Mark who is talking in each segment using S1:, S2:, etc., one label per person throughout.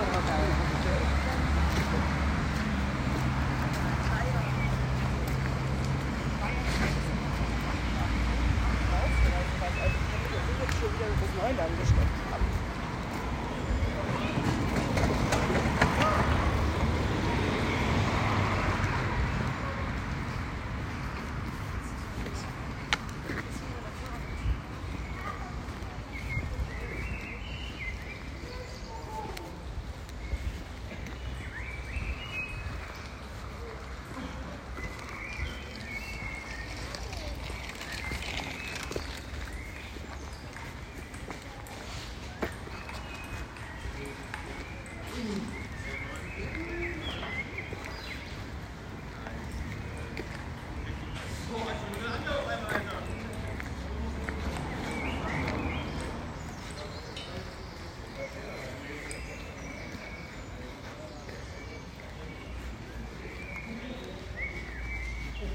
S1: Ich habe schon wieder ein bisschen Neuland
S2: gesteckt.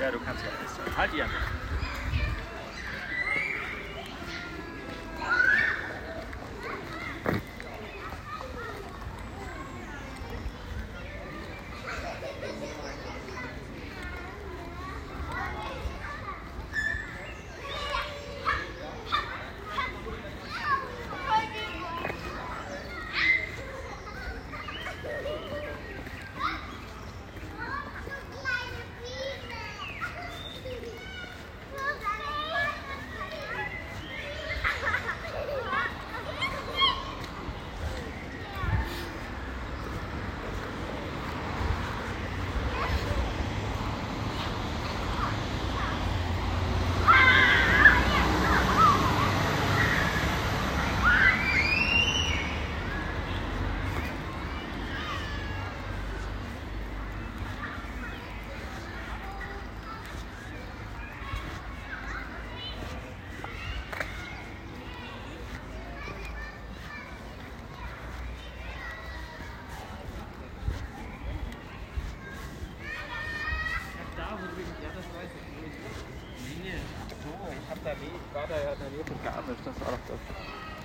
S2: Ja, du kannst ja festhalten. Halt die einfach. Nee, nee.
S1: So, ich hab da nie, ich war da ja in der Nähe von das war doch das.